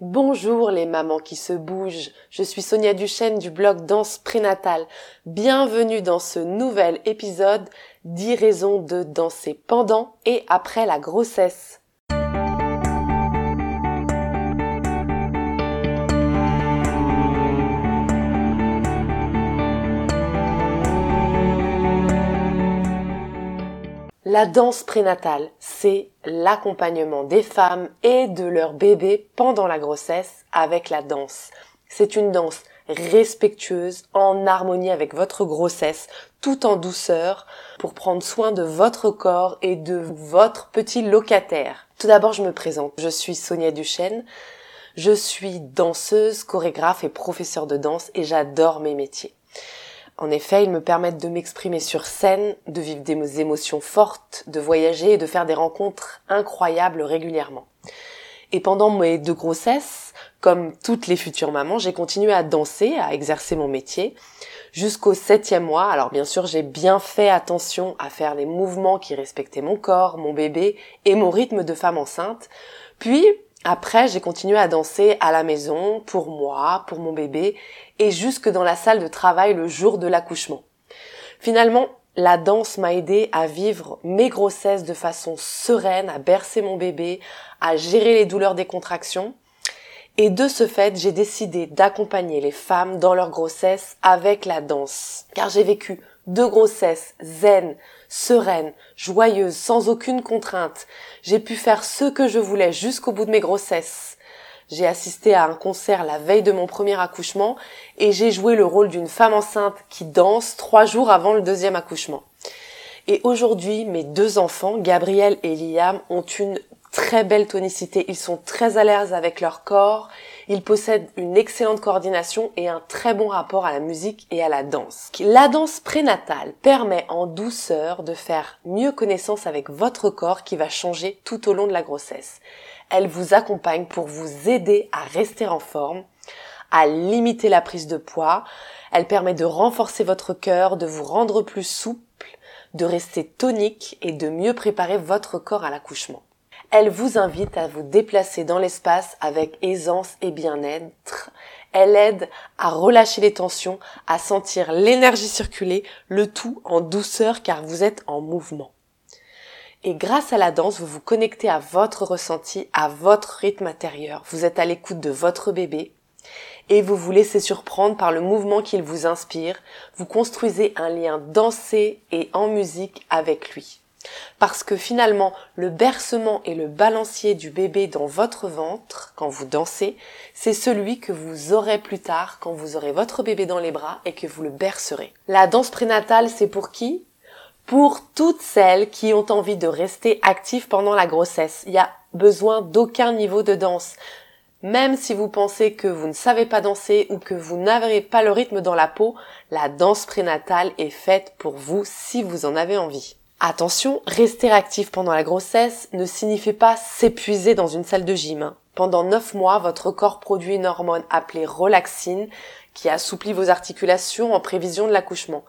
Bonjour les mamans qui se bougent, je suis Sonia Duchesne du blog Danse Prénatale. Bienvenue dans ce nouvel épisode 10 raisons de danser pendant et après la grossesse. La danse prénatale, c'est l'accompagnement des femmes et de leurs bébés pendant la grossesse avec la danse. C'est une danse respectueuse, en harmonie avec votre grossesse, tout en douceur, pour prendre soin de votre corps et de votre petit locataire. Tout d'abord, je me présente. Je suis Sonia Duchesne. Je suis danseuse, chorégraphe et professeure de danse et j'adore mes métiers. En effet, ils me permettent de m'exprimer sur scène, de vivre des émotions fortes, de voyager et de faire des rencontres incroyables régulièrement. Et pendant mes deux grossesses, comme toutes les futures mamans, j'ai continué à danser, à exercer mon métier, jusqu'au septième mois. Alors bien sûr, j'ai bien fait attention à faire les mouvements qui respectaient mon corps, mon bébé et mon rythme de femme enceinte. Puis, après, j'ai continué à danser à la maison, pour moi, pour mon bébé, et jusque dans la salle de travail le jour de l'accouchement. Finalement, la danse m'a aidé à vivre mes grossesses de façon sereine, à bercer mon bébé, à gérer les douleurs des contractions. Et de ce fait, j'ai décidé d'accompagner les femmes dans leur grossesse avec la danse. Car j'ai vécu deux grossesses zen, sereines, joyeuses, sans aucune contrainte. J'ai pu faire ce que je voulais jusqu'au bout de mes grossesses. J'ai assisté à un concert la veille de mon premier accouchement et j'ai joué le rôle d'une femme enceinte qui danse trois jours avant le deuxième accouchement. Et aujourd'hui, mes deux enfants, Gabriel et Liam, ont une très belle tonicité. Ils sont très à l'aise avec leur corps. Ils possèdent une excellente coordination et un très bon rapport à la musique et à la danse. La danse prénatale permet en douceur de faire mieux connaissance avec votre corps qui va changer tout au long de la grossesse. Elle vous accompagne pour vous aider à rester en forme, à limiter la prise de poids. Elle permet de renforcer votre cœur, de vous rendre plus souple, de rester tonique et de mieux préparer votre corps à l'accouchement. Elle vous invite à vous déplacer dans l'espace avec aisance et bien-être. Elle aide à relâcher les tensions, à sentir l'énergie circuler, le tout en douceur car vous êtes en mouvement. Et grâce à la danse, vous vous connectez à votre ressenti, à votre rythme intérieur. Vous êtes à l'écoute de votre bébé et vous vous laissez surprendre par le mouvement qu'il vous inspire. Vous construisez un lien dansé et en musique avec lui. Parce que finalement, le bercement et le balancier du bébé dans votre ventre, quand vous dansez, c'est celui que vous aurez plus tard quand vous aurez votre bébé dans les bras et que vous le bercerez. La danse prénatale, c'est pour qui? Pour toutes celles qui ont envie de rester actives pendant la grossesse. Il n'y a besoin d'aucun niveau de danse. Même si vous pensez que vous ne savez pas danser ou que vous n'avez pas le rythme dans la peau, la danse prénatale est faite pour vous si vous en avez envie. Attention, rester actif pendant la grossesse ne signifie pas s'épuiser dans une salle de gym. Pendant 9 mois, votre corps produit une hormone appelée relaxine qui assouplit vos articulations en prévision de l'accouchement.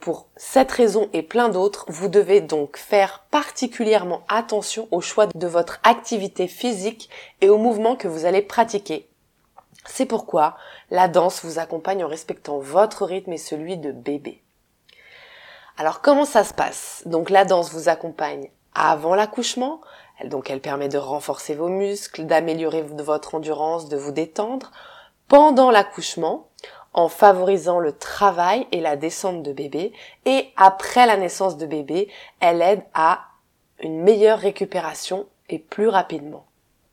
Pour cette raison et plein d'autres, vous devez donc faire particulièrement attention au choix de votre activité physique et aux mouvements que vous allez pratiquer. C'est pourquoi la danse vous accompagne en respectant votre rythme et celui de bébé. Alors comment ça se passe? Donc la danse vous accompagne avant l'accouchement, donc elle permet de renforcer vos muscles, d'améliorer votre endurance, de vous détendre. Pendant l'accouchement, en favorisant le travail et la descente de bébé. Et après la naissance de bébé, elle aide à une meilleure récupération et plus rapidement.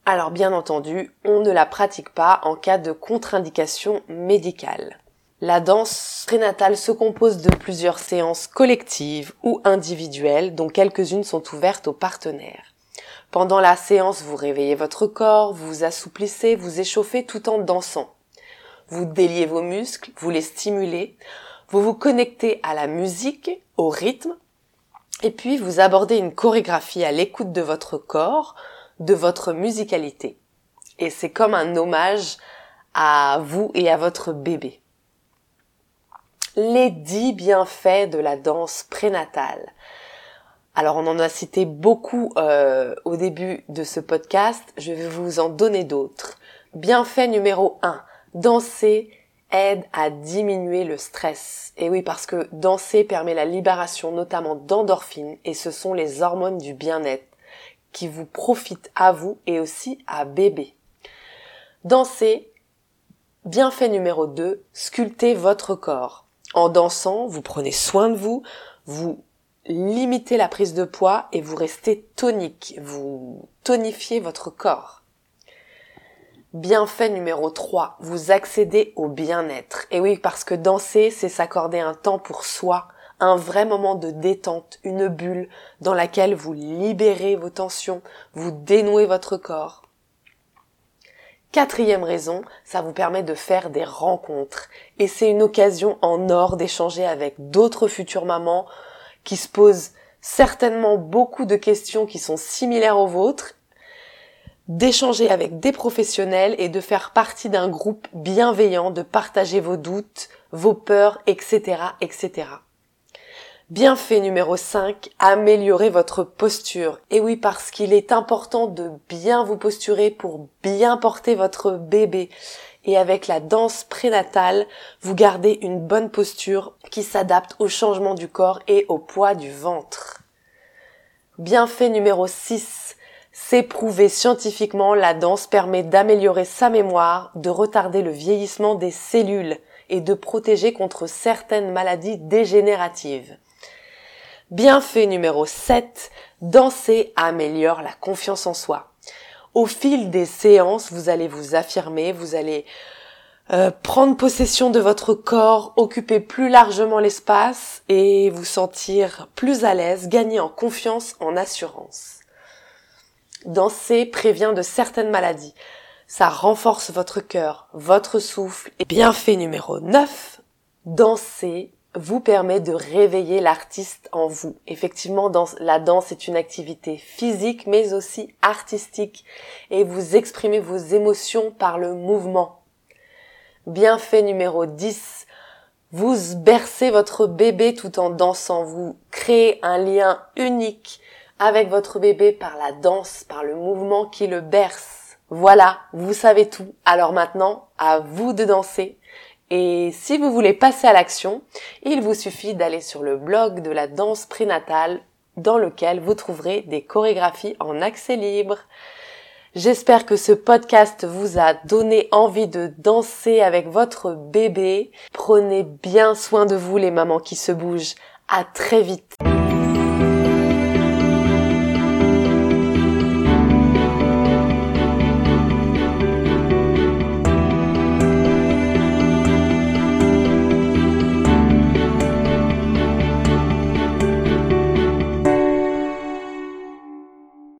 Alors bien entendu, on ne la pratique pas en cas de contre-indication médicale. La danse prénatale se compose de plusieurs séances collectives ou individuelles dont quelques-unes sont ouvertes aux partenaires. Pendant la séance, vous réveillez votre corps, vous assouplissez, vous échauffez tout en dansant vous déliez vos muscles, vous les stimulez, vous vous connectez à la musique, au rythme, et puis vous abordez une chorégraphie à l'écoute de votre corps, de votre musicalité. Et c'est comme un hommage à vous et à votre bébé. Les dix bienfaits de la danse prénatale. Alors on en a cité beaucoup euh, au début de ce podcast, je vais vous en donner d'autres. Bienfait numéro 1. Danser aide à diminuer le stress. Et oui, parce que danser permet la libération notamment d'endorphines et ce sont les hormones du bien-être qui vous profitent à vous et aussi à bébé. Danser, bienfait numéro 2, sculptez votre corps. En dansant, vous prenez soin de vous, vous limitez la prise de poids et vous restez tonique, vous tonifiez votre corps. Bienfait numéro 3, vous accédez au bien-être. Et oui, parce que danser, c'est s'accorder un temps pour soi, un vrai moment de détente, une bulle dans laquelle vous libérez vos tensions, vous dénouez votre corps. Quatrième raison, ça vous permet de faire des rencontres. Et c'est une occasion en or d'échanger avec d'autres futures mamans qui se posent certainement beaucoup de questions qui sont similaires aux vôtres d'échanger avec des professionnels et de faire partie d'un groupe bienveillant, de partager vos doutes, vos peurs, etc., etc. Bienfait numéro 5, améliorer votre posture. Et oui, parce qu'il est important de bien vous posturer pour bien porter votre bébé. Et avec la danse prénatale, vous gardez une bonne posture qui s'adapte au changement du corps et au poids du ventre. Bienfait numéro 6, c'est prouvé scientifiquement, la danse permet d'améliorer sa mémoire, de retarder le vieillissement des cellules et de protéger contre certaines maladies dégénératives. Bienfait numéro 7, danser améliore la confiance en soi. Au fil des séances, vous allez vous affirmer, vous allez euh, prendre possession de votre corps, occuper plus largement l'espace et vous sentir plus à l'aise, gagner en confiance, en assurance. Danser prévient de certaines maladies. Ça renforce votre cœur, votre souffle. Et bienfait numéro 9, danser vous permet de réveiller l'artiste en vous. Effectivement, la danse est une activité physique mais aussi artistique et vous exprimez vos émotions par le mouvement. Bienfait numéro 10, vous bercez votre bébé tout en dansant. Vous créez un lien unique avec votre bébé par la danse, par le mouvement qui le berce. Voilà, vous savez tout. Alors maintenant, à vous de danser. Et si vous voulez passer à l'action, il vous suffit d'aller sur le blog de la danse prénatale dans lequel vous trouverez des chorégraphies en accès libre. J'espère que ce podcast vous a donné envie de danser avec votre bébé. Prenez bien soin de vous les mamans qui se bougent. À très vite.